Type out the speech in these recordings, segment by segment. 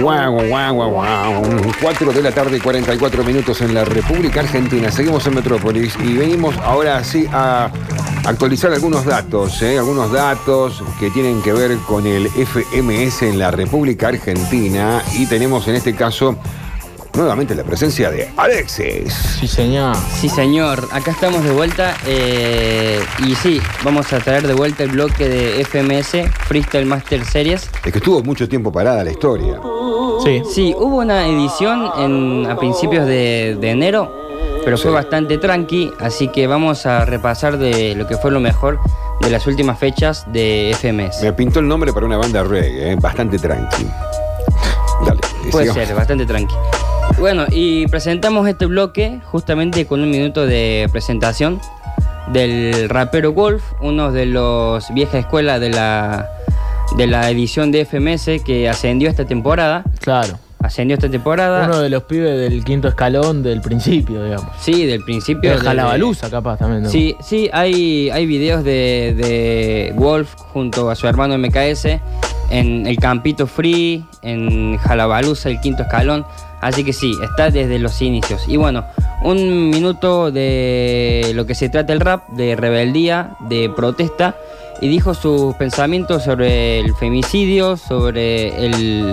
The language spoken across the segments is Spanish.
Guau, guau, guau, guau. 4 de la tarde, 44 minutos en la República Argentina. Seguimos en Metrópolis y venimos ahora sí a actualizar algunos datos, ¿eh? algunos datos que tienen que ver con el FMS en la República Argentina. Y tenemos en este caso nuevamente la presencia de Alexis. Sí, señor. Sí, señor. Acá estamos de vuelta. eh, y sí, vamos a traer de vuelta el bloque de FMS, Freestyle Master Series. Es que estuvo mucho tiempo parada la historia. Sí. Sí, hubo una edición en- a principios de, de enero, pero fue Sí. bastante tranqui, así que vamos a repasar de lo que fue lo mejor de las últimas fechas de FMS. Me pintó el nombre para una banda reggae, ¿eh? bastante tranqui. Dale. Puede sigamos. ser, bastante tranqui. Bueno, y presentamos este bloque justamente con un minuto de presentación del rapero Wolf, uno de los vieja escuela de la, de la edición de FMS que ascendió esta temporada. Claro. Ascendió esta temporada. Uno de los pibes del quinto escalón del principio, digamos. Sí, del principio. De Jalabaluza, capaz también. ¿no? Sí, sí, hay, hay videos de, de Wolf junto a su hermano MKS en el Campito Free, en Jalabaluza, el quinto escalón. Así que sí, está desde los inicios. Y bueno, un minuto de lo que se trata el rap, de rebeldía, de protesta. Y dijo sus pensamientos sobre el femicidio, sobre el,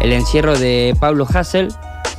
el encierro de Pablo Hassel,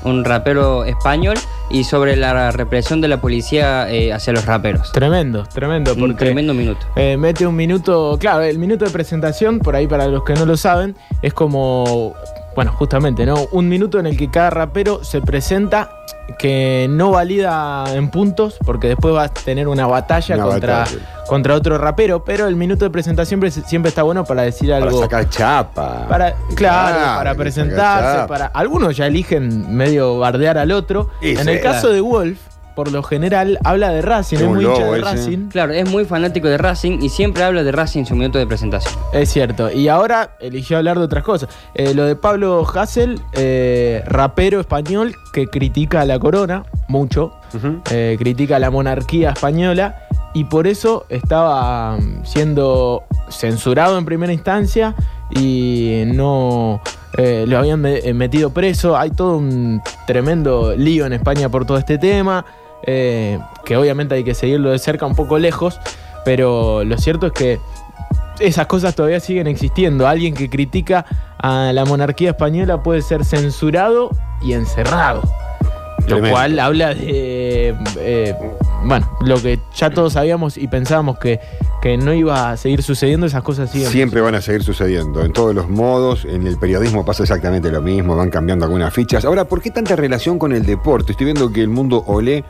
un rapero español, y sobre la represión de la policía eh, hacia los raperos. Tremendo, tremendo. Un Porque tremendo minuto. eh, mete un minuto, claro, el minuto de presentación, por ahí para los que no lo saben, es como, bueno, justamente, ¿no? Un minuto en el que cada rapero se presenta que no valida en puntos, porque después va a tener una batalla, Una contra, batalla. contra otro rapero, pero el minuto de presentación siempre, siempre está bueno para decir Para algo. sacar chapa. Para, claro, Claro, para presentarse, para. Algunos ya eligen medio bardear al otro. Y en sí. el caso de Wolf, por lo general, habla de Racing, Es muy hincha lobo de ese. Racing. Claro, es muy fanático de Racing y siempre habla de Racing en su minuto de presentación. Es cierto. Y ahora eligió hablar de otras cosas. Eh, lo de Pablo Hassel, eh, rapero español que critica a la corona mucho, eh, critica a la monarquía española y por eso estaba mm, siendo censurado en primera instancia y no eh, lo habían me- metido preso. Hay todo un tremendo lío en España por todo este tema, eh, que obviamente hay que seguirlo de cerca un poco lejos, pero lo cierto es que esas cosas todavía siguen existiendo. Alguien que critica a la monarquía española puede ser censurado y encerrado. Lo cual habla de. eh, bueno, lo que ya todos sabíamos y pensábamos que, que no iba a seguir sucediendo, esas cosas siguen. Siempre van a seguir sucediendo, en todos los modos, en el periodismo pasa exactamente lo mismo, van cambiando algunas fichas. Ahora, ¿por qué tanta relación con el deporte? Estoy viendo que el mundo Olé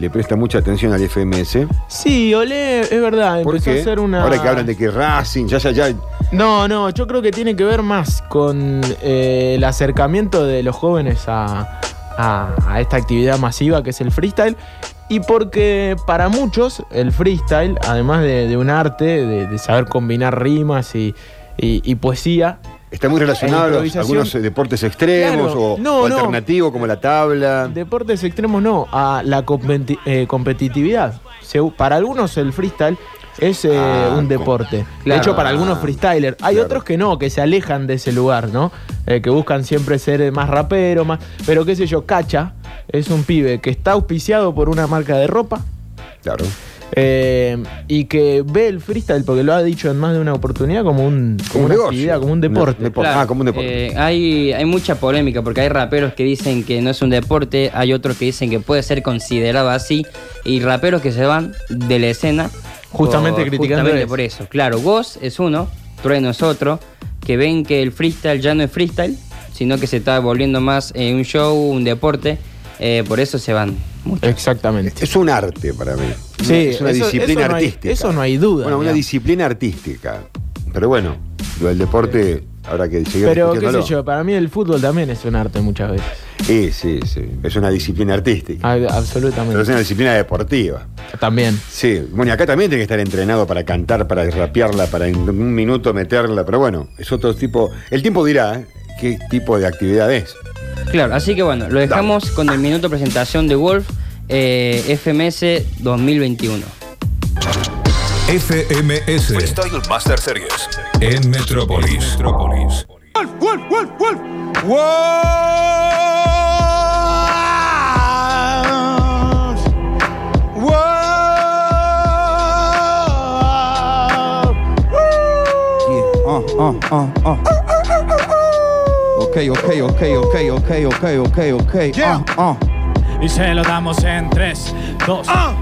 le presta mucha atención al FMS. Sí, Olé, es verdad, ¿Por empezó qué? a hacer una. Ahora que hablan de que Racing, ya, ya, ya. No, no, yo creo que tiene que ver más con eh, el acercamiento de los jóvenes a, a- a esta actividad masiva que es el freestyle. Y porque para muchos el freestyle, además de, de un arte, de, de saber combinar rimas y, y- y poesía, Está muy relacionado a los- algunos eh, deportes extremos Claro, o, no, o no. alternativos como la tabla. deportes extremos no, a la competi- eh, competitividad. Se- para algunos el freestyle es eh, Ah, un deporte. Claro. De hecho, para algunos freestylers. Hay Claro. otros que no, que se alejan de ese lugar, ¿no? Eh, que buscan siempre ser más rapero, más. Pero qué sé yo, Cacha es un pibe que está auspiciado por una marca de ropa. Claro. Eh, y que ve el freestyle, porque lo ha dicho en más de una oportunidad, como, un, como un una negocio. actividad, como un deporte. Ah, como un deporte. eh, hay, hay mucha polémica porque hay raperos que dicen que no es un deporte, hay otros que dicen que puede ser considerado así, y raperos que se van de la escena. Justamente criticando justamente eso. por eso. Claro, Goz es uno, Trueno es otro, que ven que el freestyle ya no es freestyle, sino que se está volviendo más eh, un show, un deporte, eh, por eso se van. Mucho. Exactamente. Es un arte para mí. Sí, es una eso- disciplina eso no hay- artística. eso no hay duda, Bueno, una disciplina artística. Pero bueno, lo del deporte habrá que seguir Pero qué sé yo, para mí el fútbol también es un arte muchas veces. Sí, sí, sí. Es una disciplina artística. Ah, Pero es absolutamente. una disciplina deportiva. También. Sí, bueno, y acá también tiene que estar entrenado para cantar, para rapearla, para en un minuto meterla, pero bueno, es otro tipo. El tiempo dirá ¿eh? qué tipo de actividad es. Claro, así que bueno, lo dejamos con el minuto de presentación de Wolf eh, FMS 2021. FMS Freestyle Master Series. en Metrópolis. Wolf, Wolf, Wolf, Wolf. Uh, uh, uh, uh. Ok, ok, ok, ok, ok, ok, ok, ok. Yeah. Uh, uh. Y se lo damos en 3, 2, 1.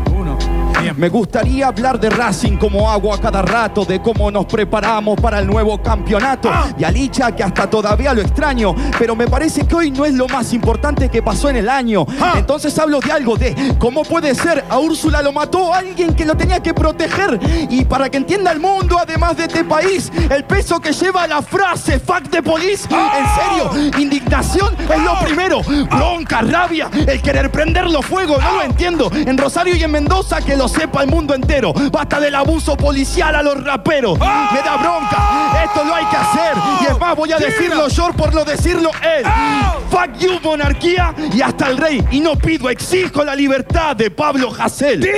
Me gustaría hablar de Racing como agua a cada rato, de cómo nos preparamos para el nuevo campeonato. Y a Licha, que hasta todavía lo extraño, pero me parece que hoy no es lo más importante que pasó en el año. Entonces hablo de algo, de cómo puede ser a Úrsula lo mató alguien que lo tenía que proteger. Y para que entienda el mundo, además de este país, el peso que lleva la frase fuck the police. En serio, indignación es lo primero. Bronca, rabia, el querer prenderlo fuego, no lo entiendo. En Rosario y en Mendoza que lo sepa el mundo entero. Basta del abuso policial a los raperos. Me da bronca, esto lo hay que hacer. Y es más, voy a decirlo yo por lo decirlo él. Fuck you, monarquía y hasta el rey. Y no pido, exijo la libertad de Pablo Hasél.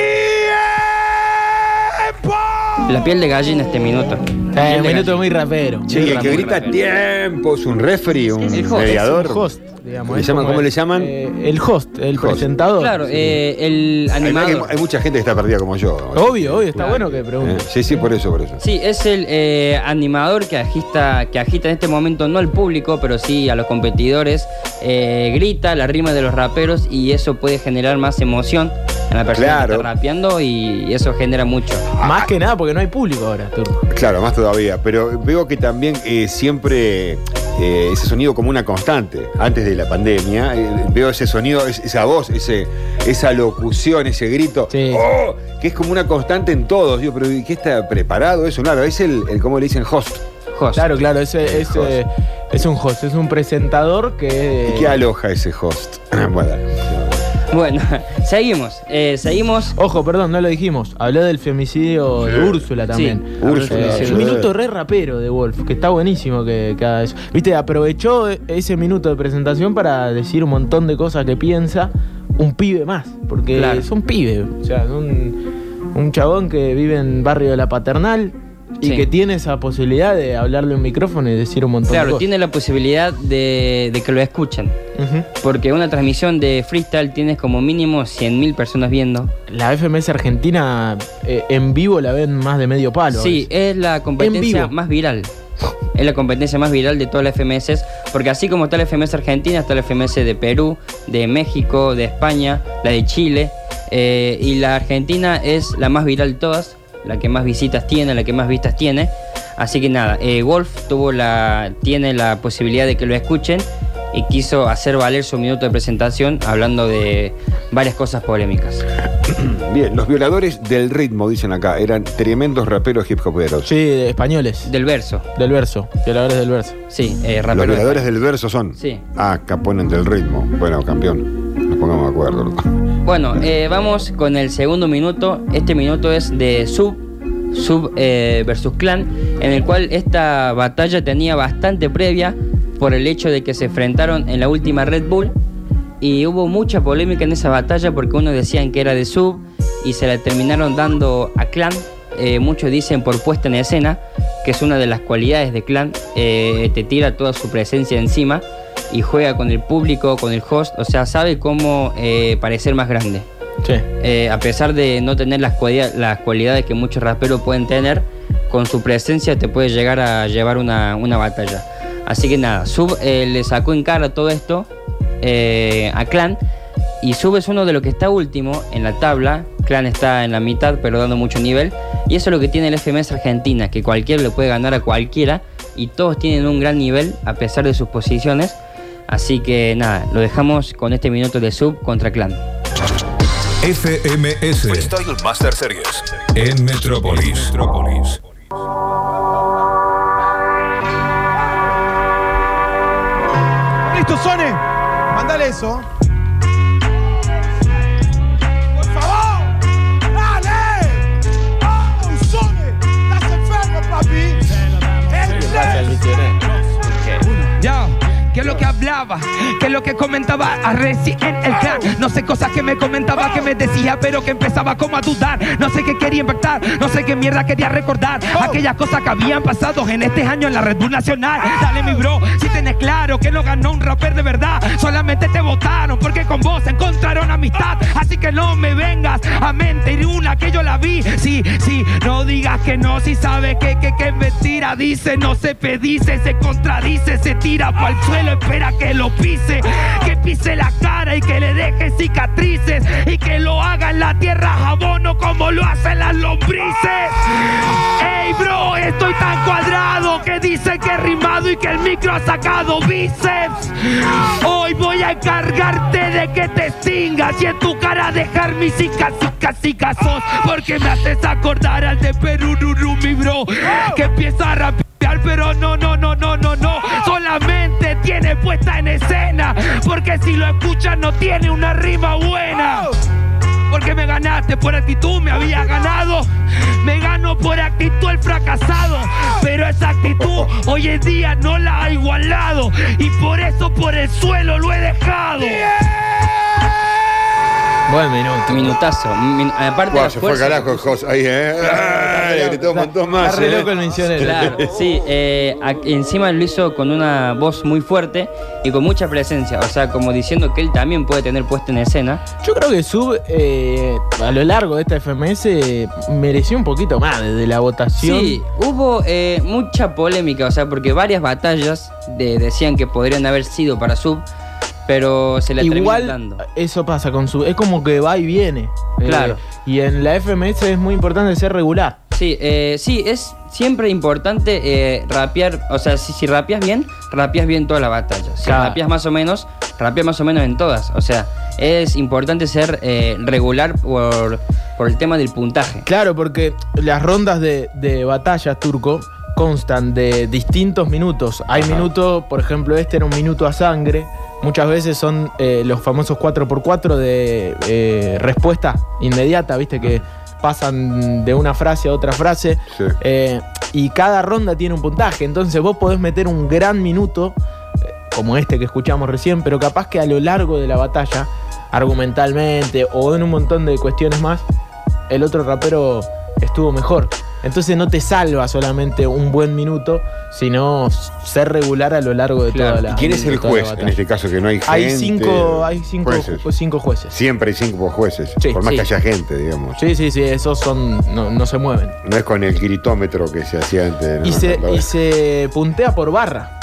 La piel de gallina este minuto. Eh, minuto muy rapero. Muy el que rapero. grita tiempo es un referee, un El host. mediador. Es un host, digamos, ¿Le es llaman- ¿Cómo el- le llaman? eh, el host, el Host. presentador. Claro, eh, el hay- animador. hay mucha gente que está perdida como yo. Obvio, obvio, está Claro. bueno que Eh, pregunte. Sí, sí, por eso, por eso. Sí, es el eh, animador que agita, que agita en este momento no al público, pero sí a los competidores. Eh, grita la rima de los raperos y eso puede generar más emoción en la persona Claro. que está rapeando y eso genera mucho. Más que nada porque no hay público ahora, Turco. Claro, más todavía. Pero veo que también eh, siempre eh, ese sonido como una constante. Antes de la pandemia, eh, veo ese sonido, es- esa voz, ese, esa locución, ese grito. Sí. ¡Oh! Que es como una constante en todos. Digo, pero ¿y ¿qué está preparado eso? Claro, es el, el ¿cómo le dicen? Host. Host. Claro, claro, ese, es, es un host, es un presentador que. ¿Y qué aloja ese host? bueno, Bueno, seguimos. eh, seguimos. Ojo, perdón, no lo dijimos. Habló del femicidio de Úrsula también. Sí, Úrsula, Eh, sí. un minuto re rapero de Wolf, que está buenísimo que, que haga eso. Viste, aprovechó ese minuto de presentación para decir un montón de cosas que piensa un pibe más. Porque Claro. son pibes. O sea, son un chabón que vive en barrio de la paternal y Sí. que tiene esa posibilidad de hablarle un micrófono y decir un montón de Claro, cosas. tiene la posibilidad de, de que lo escuchen. Ujú. Porque una transmisión de freestyle tienes como mínimo 100.000 personas viendo. La FMS Argentina eh, en vivo la ven más de medio palo. Sí, es la competencia más viral. Es la competencia más viral de todas las FMS, porque así como está la FMS Argentina, está la FMS de Perú, de México, de España, la de Chile, eh, y la Argentina es la más viral de todas, la que más visitas tiene, la que más vistas tiene. Así que nada, eh, Wolf tuvo la, tiene la posibilidad de que lo escuchen y quiso hacer valer su minuto de presentación hablando de varias cosas polémicas. bien, los violadores del ritmo, dicen acá, eran tremendos raperos hip hoperos. Sí, de españoles. Del verso, Del verso. Violadores del verso. sí, eh, Los rapero. violadores del verso son. Sí. Ah, acá ponen del ritmo. Bueno, campeón. Pongamos de acuerdo. Bueno, eh, vamos con el segundo minuto. Este minuto es de Sub, Sub eh, versus Clan, en el cual esta batalla tenía bastante previa por el hecho de que se enfrentaron en la última Red Bull y hubo mucha polémica en esa batalla porque unos decían que era de Sub y se la terminaron dando a Clan. Eh, muchos dicen por puesta en escena, que es una de las cualidades de Clan, te tira toda su presencia encima y juega con el público, con el host, o sea, sabe cómo eh, parecer más grande. Sí. Eh, a pesar de no tener las, cualidad- las cualidades que muchos raperos pueden tener, con su presencia te puede llegar a llevar una, una batalla. Así que nada, Sub eh, le sacó en cara todo esto a Clan. Y Sub es uno de los que está último en la tabla. Clan está en la mitad, pero dando mucho nivel. Y eso es lo que tiene el FMS Argentina, que cualquiera le puede ganar a cualquiera. Y todos tienen un gran nivel a pesar de sus posiciones. Así que nada, lo dejamos con este minuto de Sub contra Clan. FMS Freestyle Master Series. en Metrópolis. ¿Listo, Sone? Mándale eso. ¡Por favor! ¡Dale! ¡Oh, Sone! ¡Estás enfermo, papi! ¡El ¿qué es lo que hablaba? ¿Qué es lo que comentaba a Reci en el clan? No sé cosas que me comentaba, que me decía, pero que empezaba como a dudar. No sé qué quería impactar, no sé qué mierda quería recordar. Aquellas cosas que habían pasado en este año en la Red Bull Nacional. Dale, mi bro, si tenés claro que no ganó un rapper de verdad. Solamente te votaron porque con vos encontraron amistad. Así que no me vengas a mentir una que yo la vi. Sí, sí, no digas que no, si sabes que, que, que mentira. Dice, no se pedice, se contradice, se tira para el suelo, espera que lo pise. Que pise la cara y que le deje cicatrices. Y que lo haga en la tierra abono como lo hacen las lombrices. Ey, bro, estoy tan cuadrado que dice que he rimado y que el micro ha sacado bíceps. Hoy voy a encargarte de que te extingas y en tu cara dejar mis cicas, cicas. Porque me haces acordar al de Perú, mi bro, que empieza a rapear, pero no, no, no, no, no, tiene puesta en escena, porque si lo escuchas no tiene una rima buena. Porque me ganaste por actitud, me había ganado. Me gano por actitud el fracasado. Pero esa actitud hoy en día no la ha igualado. Y por eso por el suelo lo he dejado. Buen minuto. Minutazo. Min- aparte de Guau, la se fue fuerza carajo el host ahí, ¿eh? Le gritó un montón más. Está re ¿eh? loco el misionero. Claro, sí, eh, encima lo hizo con una voz muy fuerte y con mucha presencia, o sea, como diciendo que él también puede tener puesta en escena. Yo creo que Sub, eh, a lo largo de esta FMS, eh, mereció un poquito más desde la votación. Sí, hubo eh, mucha polémica, o sea, porque varias batallas de- decían que podrían haber sido para Sub, pero se le Igual dando. eso pasa con Sub. Es como que va y viene. Eh, Claro. y en la FMS es muy importante ser regular. Sí, eh, sí, es siempre importante eh, rapear, o sea, si, si rapeas bien, rapeas bien toda la batalla. Si Claro. rapeas más o menos, rapeas más o menos en todas. O sea, es importante ser eh, regular por, por el tema del puntaje. Claro, porque las rondas de, de batallas turco constan de distintos minutos. Hay Ajá. minutos, por ejemplo, este era un minuto a sangre. Muchas veces son eh, los famosos 4x4 de eh, respuesta inmediata, viste que pasan de una frase a otra frase. Sí. Eh, y cada ronda tiene un puntaje. Entonces vos podés meter un gran minuto, eh, como este que escuchamos recién, pero capaz que a lo largo de la batalla, argumentalmente o en un montón de cuestiones más, el otro rapero estuvo mejor. Entonces no te salva solamente un buen minuto, sino ser regular a lo largo de Claro. toda la ¿Y quién es el juez en este caso? Que no hay gente. Hay cinco, hay cinco, jueces. ju- cinco jueces. Siempre hay cinco jueces. Sí, por más sí. que haya gente, digamos. Sí, sí, sí, esos son, no, no se mueven. No es con el gritómetro que se hacía antes. Y ¿no? se, La- y se puntea por barra.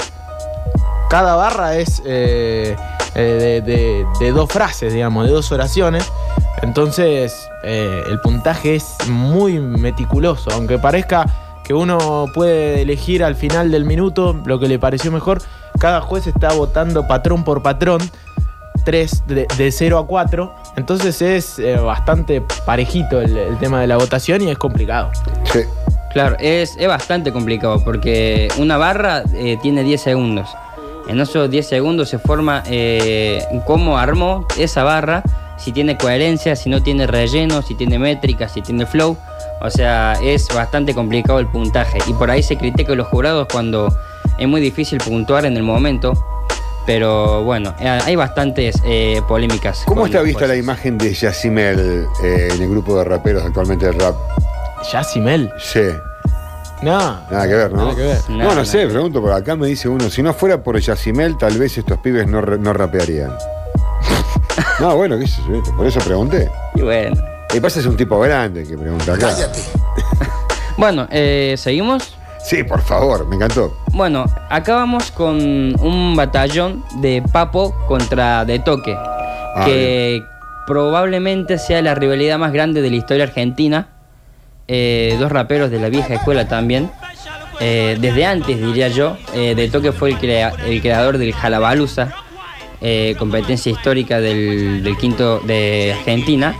Cada barra es eh, eh, de, de- de dos frases, digamos, de dos oraciones. Entonces, eh, el puntaje es muy meticuloso. Aunque parezca que uno puede elegir al final del minuto lo que le pareció mejor, cada juez está votando patrón por patrón. 3 de, de 0 a 4. Entonces es eh, bastante parejito el, el tema de la votación y es complicado. Sí. Claro, es, es bastante complicado porque una barra eh, tiene 10 segundos. En esos 10 segundos se forma eh, cómo armó esa barra, si tiene coherencia, si no tiene relleno, si tiene métrica, si tiene flow. O sea, es bastante complicado el puntaje. Y por ahí se critica a los jurados cuando es muy difícil puntuar en el momento. Pero bueno, eh, hay bastantes eh, polémicas. ¿Cómo está vista la imagen de Yacimel eh, en el grupo de raperos actualmente del rap? Yacimel. Sí. No. Nada que ver, ¿no? Nada que ver. No, no sé, pregunto, por acá me dice uno, si no fuera por Yacimel, tal vez estos pibes no, re- no rapearían. no, bueno, qué sé yo, por eso pregunté. Y bueno. Y pasa es un tipo grande que pregunta acá. Bueno, eh, seguimos. Sí, por favor, me encantó. Bueno, acá vamos con un batallón de Papo contra De Toque, Ah, que probablemente sea la rivalidad más grande de la historia argentina. Eh, dos raperos de la vieja escuela también. Eh, desde antes, diría yo, eh, De Toque fue el, crea- el creador del Jalabalusa, competencia histórica del, del quinto de Argentina.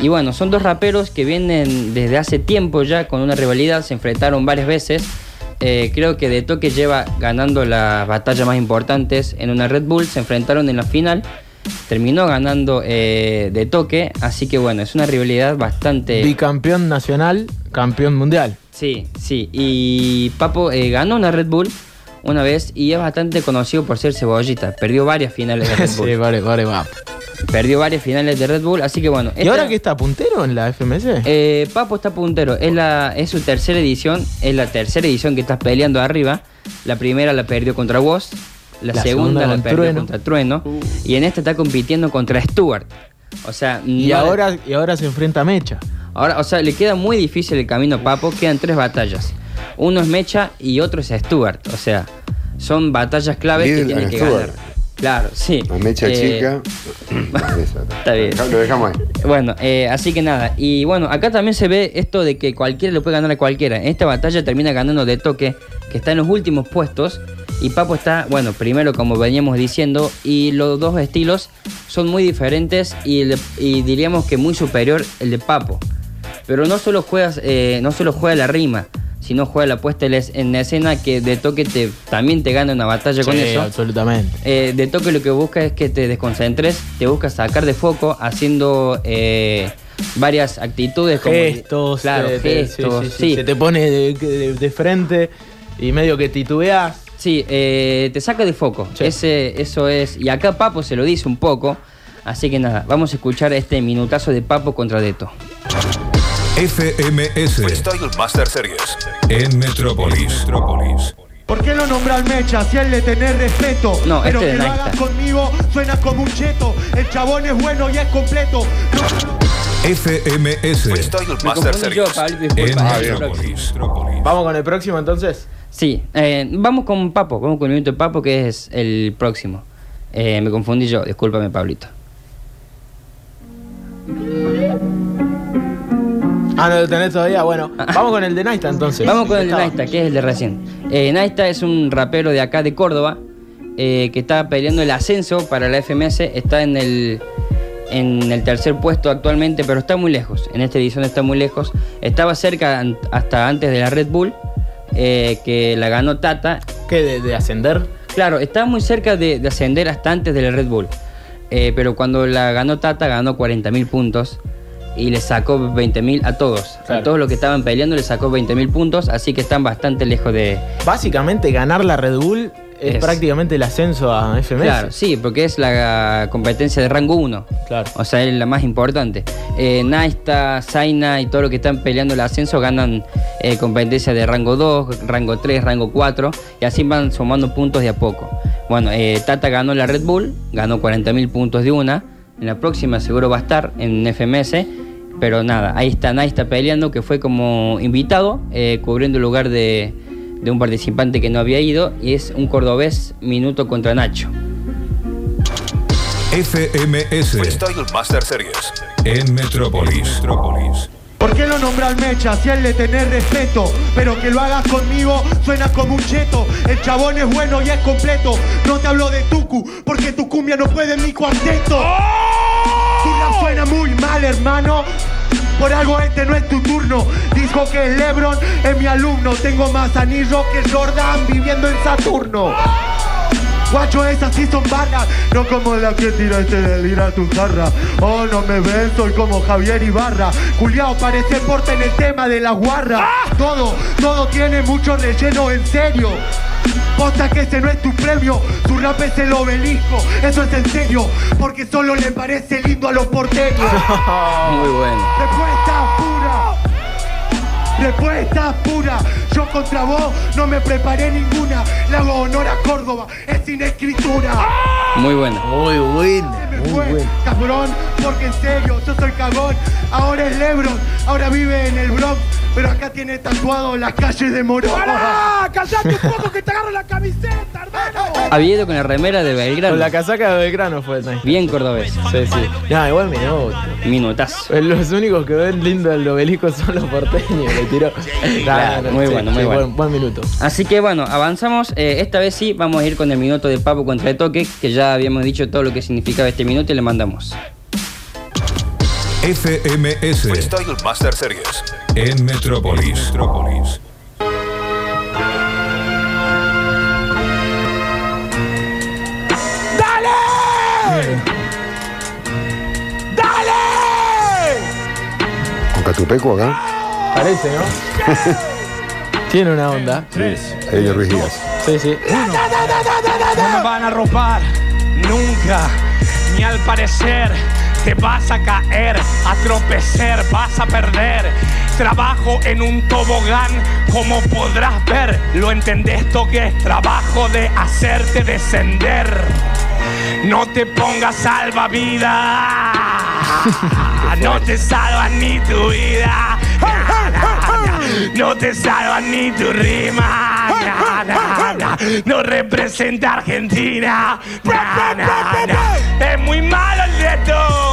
Y bueno, son dos raperos que vienen desde hace tiempo ya con una rivalidad, se enfrentaron varias veces. Creo que De Toque lleva ganando las batallas más importantes en una Red Bull, se enfrentaron en la final, terminó ganando eh, De Toque, así que bueno, es una rivalidad bastante... Bicampeón nacional, campeón mundial. Sí, sí. Y Papo eh, ganó una Red Bull una vez y es bastante conocido por ser cebollita. Perdió varias finales de Red Bull. sí, vale, vale, va. Perdió varias finales de Red Bull, así que bueno. ¿Y esta- ahora que está puntero en la FMS? Eh, Papo está puntero. Es, la, es su tercera edición. Es la tercera edición que estás peleando arriba. La primera la perdió contra Woz. La, La segunda, segunda la perdió Trueno. contra Trueno. Y en esta está compitiendo contra Stuart. O sea, Y no- ahora, y ahora se enfrenta a Mecha. Ahora, o sea, le queda muy difícil el camino a Papo. Quedan tres batallas. Uno es Mecha y otro es Stuart. O sea, son batallas claves que tiene a que Stuart. ganar. Claro, sí. La mecha Eh, chica. Está bien. Lo dejamos ahí. Bueno, eh, así que nada. Y bueno, acá también se ve esto de que cualquiera le puede ganar a cualquiera. En esta batalla termina ganando de toque, que está en los últimos puestos. Y Papo está, bueno, primero como veníamos diciendo. Y los dos estilos son muy diferentes y, el de- y diríamos que muy superior el de Papo. Pero no solo, juegas, eh, no solo juega la rima, sino juega la puesta en en escena que de toque te, también te gana una batalla con eso. absolutamente. Eh, de toque lo que busca es que te desconcentres, te busca sacar de foco haciendo eh, varias actitudes como Gestos, claro, te- te- gestos, sí, sí, sí. sí. se te pone de, de- de frente y medio que titubeas. Sí, eh, te saca de foco. Sí. Ese, eso es. Y acá Papo se lo dice un poco. Así que nada, vamos a escuchar este minutazo de Papo contra Deto. FMS Freestyle Master Series. en Metrópolis. ¿Por qué lo nombra al Mecha si él le tenés respeto? No, Pero este que de lo Nike hagas conmigo suena como un cheto. El chabón es bueno y es completo. No- FMS Freestyle Master confundí yo, Series. Pablito, en. Ah. Metrópolis. Vamos con el próximo entonces. Sí, eh, vamos con Papo, vamos con el minuto de Papo que es el próximo. Eh, me confundí yo, discúlpame Pablito. Ah, no lo tenés todavía. Bueno, vamos con el de Naista entonces. Vamos con el de. Naista, que es el de recién. Eh, Naista es un rapero de acá de Córdoba eh, que está peleando el ascenso para la FMS. Está en el, en el tercer puesto actualmente, pero está muy lejos. En esta edición está muy lejos. Estaba cerca hasta antes de la Red Bull, eh, que la ganó Tata. ¿Qué? De, de ascender? Claro, estaba muy cerca de, de ascender hasta antes de la Red Bull. Eh, pero cuando la ganó Tata, ganó 40.000 puntos. Y le sacó 20.000 a todos. A todos los que estaban peleando le sacó 20.000 puntos. Así que están bastante lejos de, Básicamente ganar la Red Bull es, Es- prácticamente el ascenso a FMS. Claro, sí, porque es la competencia de rango 1. Claro. O sea, es la más importante. Eh, Naista, Zaina y todo lo que están peleando el ascenso ganan eh, competencia de rango 2, rango 3, rango 4 y así van sumando puntos de a poco. Bueno, eh, Tata ganó la Red Bull, ganó 40.000 puntos de una. En la próxima seguro va a estar en FMS. Pero nada, ahí está Naista peleando, que fue como invitado, eh, cubriendo el lugar de, de un participante que no había ido. Y es un cordobés minuto contra Nacho. FMS Freestyle Master Series. en Metrópolis. ¿Por qué lo nombra al Mecha si a él le tenés respeto? Pero que lo hagas conmigo suena como un cheto. El chabón es bueno y es completo. No te hablo de Tucu, porque tu cumbia no puede en mi cuarteto. Tu suena muy mal, hermano. Por algo este no es tu turno. Dijo que Lebron es mi alumno. Tengo más anillos que Jordan viviendo en Saturno. Guacho, esas sí son barras, no como la que tiraste de lira a tu jarra. Oh, no me ven, soy como Javier Ibarra. Culiao, parece porte en el tema de la guarra. Todo, todo tiene mucho relleno, en serio. Posta que ese no es tu premio, su rap es el obelisco, eso es en serio, porque solo le parece lindo a los porteños. Muy bueno. Respuesta pura. Respuesta pura. Yo contra vos no me preparé ninguna. Le hago honor a Córdoba. Es sin escritura. Muy bueno. Muy me fue, bueno. cabrón, porque en serio, yo soy cagón. Ahora es Lebron, ahora vive en el Bronx, pero acá tiene tatuado las calles de Morón. ¡Pará! ¡Callate un poco que te agarro la camiseta, hermano! Había ido con la remera de Belgrano. Con la casaca de Belgrano fue el. Bien cordobés. Sí, sí. No, igual minuto. Minutazo. Los únicos que ven lindo el obelisco son los porteños. Le tiró. claro, muy bueno, muy bueno. Buen, buen minuto. Así que bueno, avanzamos. Eh, esta vez sí, vamos a ir con el minuto de Papo contra el toque, que ya habíamos dicho todo lo que significaba este minuto y le mandamos. FMS Freestyle Master Series. en Metrópolis. Con Catupeco acá. Parece, ¿no? Tiene una onda. Elio Ruiz Díaz. Sí, sí. No me van a robar nunca, ni al parecer te vas a caer, a tropezar, vas a perder. Trabajo en un tobogán, como podrás ver. ¿Lo entendés esto que es trabajo de hacerte descender? No te pongas salvavidas, no te salva ni tu vida. No te salva ni tu rima. No representa Argentina. na, na, na. Es muy malo el reto.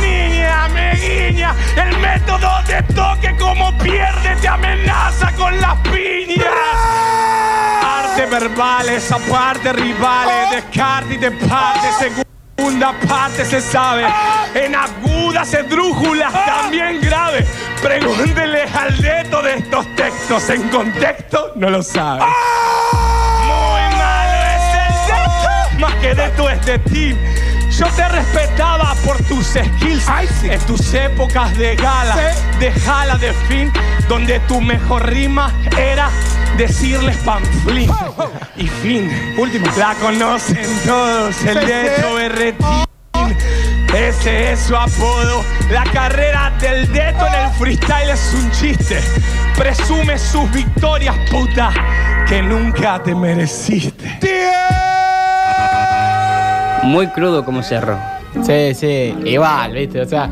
Niña, me guiña. El método de toque como pierde te amenaza con las piñas. Arte verbales, aparte rivales, descarte y de parte segunda parte se sabe. En agudas, esdrújulas, también grave. Pregúnteles al dedo de estos textos. En contexto, no lo sabe. Muy malo es el texto. Más que de es de ti. Yo te respetaba por tus skills en tus épocas de gala, de jala de fin, donde tu mejor rima era decirles panflín y fin. Último. La conocen todos, el Deto Berretín. Ese es su apodo. La carrera del Deto en el freestyle es un chiste. Presume sus victorias, puta, que nunca te mereciste. Muy crudo como cerró. Sí, sí, igual, ¿viste? O sea,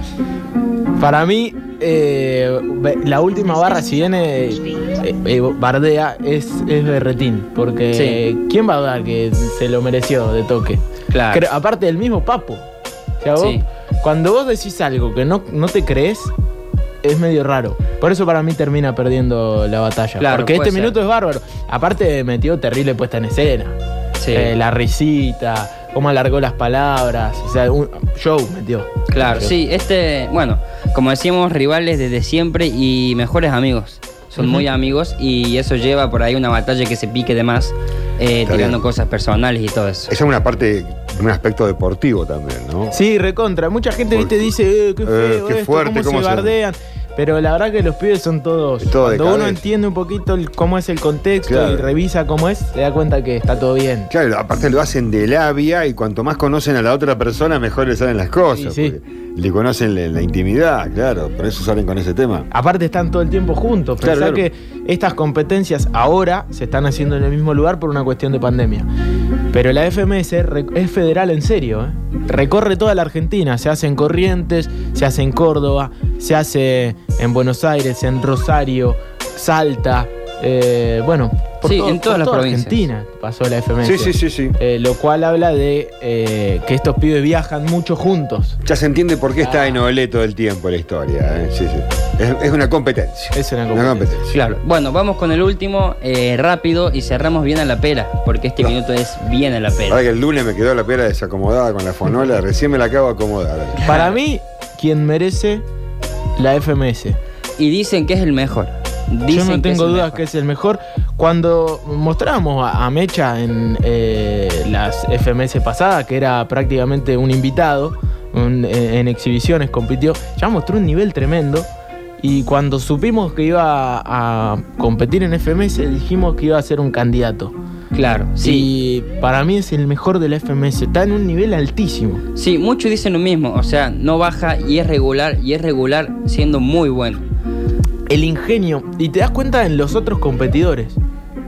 para mí, eh, la última barra, si viene eh, eh, Bardea, es, es Berretín. Porque Sí. ¿quién va a dudar que se lo mereció de toque? Claro. Creo- aparte del mismo Papo. O sea, vos, Sí. cuando vos decís algo que no, no te crees, es medio raro. Por eso para mí termina perdiendo la batalla. Claro, porque este ser. minuto es bárbaro. Aparte metió terrible puesta en escena. Sí. La risita, cómo alargó las palabras. O sea, un show metió. Claro, Show. sí, este, bueno, como decíamos, rivales desde siempre y mejores amigos. Son muy amigos y eso lleva por ahí una batalla que se pique de más, eh, tirando bien. cosas personales y todo eso. Esa es una parte, un aspecto deportivo también, ¿no? Sí, recontra. Mucha gente, Porque- viste, dice, eh, qué Eh, feo, qué esto, fuerte, cómo, cómo se se- bardean. Pero la verdad que los pibes son todos. Todo Cuando uno cabeza. entiende un poquito el- cómo es el contexto Claro. y revisa cómo es, se da cuenta que está todo bien. Claro, aparte lo hacen de labia y cuanto más conocen a la otra persona, mejor les salen las cosas. Sí, sí. Le conocen la, la intimidad, claro, por eso salen con ese tema. Aparte están todo el tiempo juntos. Claro, Pensá claro. que estas competencias ahora se están haciendo en el mismo lugar por una cuestión de pandemia. Pero la FMS es federal en serio. ¿eh? Recorre toda la Argentina. Se hace en Corrientes, se hace en Córdoba, se hace en Buenos Aires, en Rosario, Salta. Eh, bueno, por, Sí, todo- en todas por las toda provincias. Argentina pasó la FMS. Sí, sí, sí, sí. Eh, lo cual habla de eh, que estos pibes viajan mucho juntos. Ya se entiende por qué está en Olé todo el tiempo la historia. ¿eh? Sí, sí. Es, es una competencia. Es una Una competencia. competencia. Claro, bueno, vamos con el último, eh, rápido, y cerramos bien a la pera, porque este minuto es bien a la pera. Ahora que el lunes me quedó la pera desacomodada con la fonola, recién me la acabo de acomodar. Para mí, quien merece la FMS. Y dicen que es el mejor. Yo no que tengo el dudas que es el mejor. Cuando mostrábamos a, a Mecha en eh, las FMS pasadas, que era prácticamente un invitado, un- en, en exhibiciones compitió, ya mostró un nivel tremendo. Y cuando supimos que iba a, a competir en FMS, dijimos que iba a ser un candidato. Claro, sí. Y para mí es el mejor de la FMS. Está en un nivel altísimo. Sí, muchos dicen lo mismo, o sea, no baja y es regular, y es regular siendo muy bueno. El ingenio. Y te das cuenta en los otros competidores.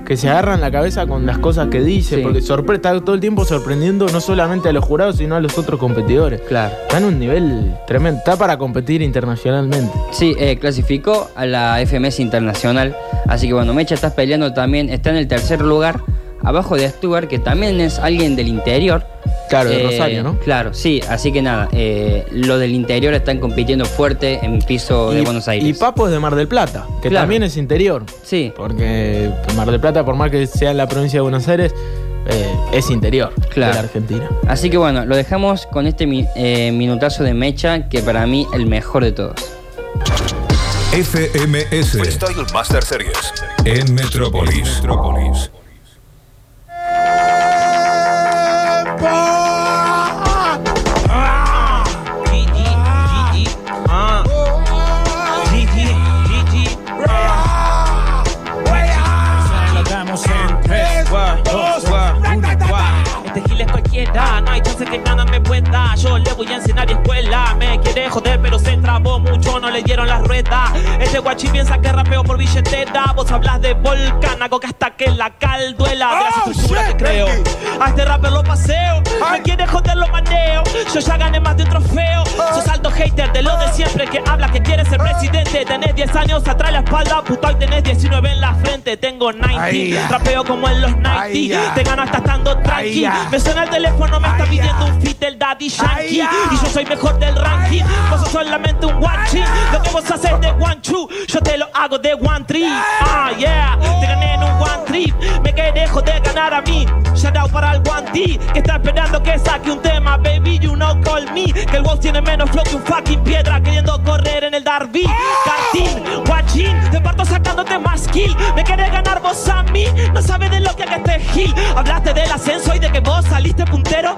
Que se agarran la cabeza con las cosas que dice. Sí. Porque sorpre está todo el tiempo sorprendiendo no solamente a los jurados, sino a los otros competidores. Claro. Está en un nivel tremendo. Está para competir internacionalmente. Sí, eh, clasificó a la FMS Internacional, así que bueno, Mecha estás peleando también, está en el tercer lugar, abajo de Stuart, que también es alguien del interior. Claro, de Eh, Rosario, ¿no? Claro, sí, así que nada, eh, los del interior están compitiendo fuerte en piso de Buenos Aires. y Papo es de Mar del Plata, que Claro. también es interior. Sí, Porque Mar del Plata, por más que sea en la provincia de Buenos Aires, eh, es interior Claro. de la Argentina. así que bueno, lo dejamos con este mi- eh, minutazo de Mecha, que para mí el mejor de todos. FMS Freestyle Master Series. en Metrópolis. Metrópolis. Cuenta. Yo le voy a enseñar escuela. Me quiere joder, pero se trabó mucho, no le dieron las ruedas. Este guachi piensa que rapeo por billetera. Vos hablas de volcán, hago que hasta que la cal duela. De la estructura que creo. A este rapper lo paseo. Me quiere joder, lo maneo. Yo ya gané más de un trofeo. Sos alto hater de lo de siempre que habla que quiere ser presidente. Tenés 10 años atrás la espalda, puto, y tenés 19 en la frente. Tengo 90. Ay. Rapeo como en los 90. Ay. Te gano hasta estando tranqui. Me suena el teléfono, me está pidiendo un fit del Daddy Yankee. Y yo soy mejor del ranking. Vos sos solamente un watching. Lo que vos haces de one two, yo te lo hago de one three. Ah, yeah. Te gané en un one trip. Me quedé joder ganar a mí. Shout out para el one T que está esperando que saque un tema. Baby, you know call me. Que el boss tiene menos flow que un fucking piedra queriendo correr en el Darby. Cartín, watching. Te parto sacándote más kill. Me querés ganar vos a mí. No sabes de lo que haga este gil. Hablaste del ascenso y de que vos saliste puntero.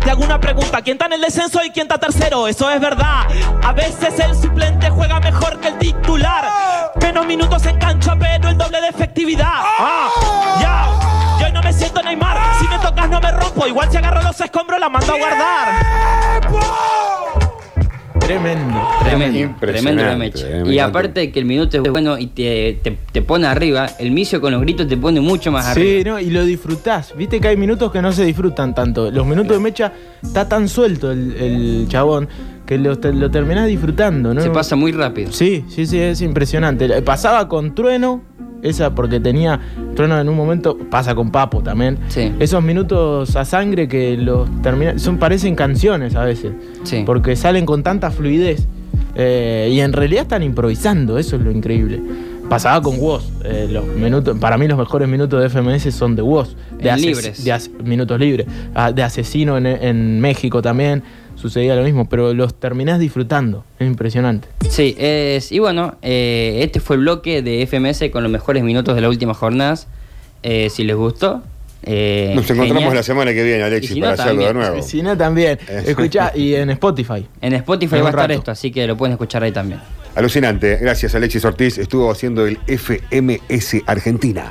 Te hago una pregunta, ¿quién está en el descenso y quién está tercero? Eso es verdad. A veces el suplente juega mejor que el titular. Menos minutos en cancha, pero el doble de efectividad. Ah, ya. Yo hoy no me siento Neymar. Si me tocas no me rompo. Igual si agarro los escombros la mando a guardar. Tremendo. Tremendo, Impresionante, tremendo la mecha. eh, Y aparte que el minuto es bueno y te, te, te pone arriba, el micio con los gritos te pone mucho más arriba. Sí, no, y lo disfrutás. Viste que hay minutos que no se disfrutan tanto. Los minutos de mecha está tan suelto el, el chabón que lo, lo terminás disfrutando, ¿no? Se pasa muy rápido. Sí, sí, sí, es impresionante. Pasaba con Trueno, esa porque tenía. Trueno en un momento, pasa con Papo también. Sí. Esos minutos a sangre que los termina, son parecen canciones a veces. Sí. Porque salen con tanta fluidez. eh, y en realidad están improvisando, eso es lo increíble. Pasaba con Woz. eh, los minutos, para mí los mejores minutos de FMS son de Woz. De libres. de minutos libres. Ah, de asesino en, en México también. Sucedía lo mismo, pero los terminás disfrutando. Es impresionante. Sí, es, y bueno, eh, este fue el bloque de FMS con los mejores minutos de las últimas jornadas. Eh, si les gustó. eh, Nos encontramos genial. la semana que viene, Alexis, si no, para hacerlo de nuevo. Si no, también. Eh. Escuchá, y en Spotify. En Spotify En va a estar esto, así que lo pueden escuchar ahí también. Alucinante. Gracias, Alexis Ortiz. Estuvo haciendo el FMS Argentina.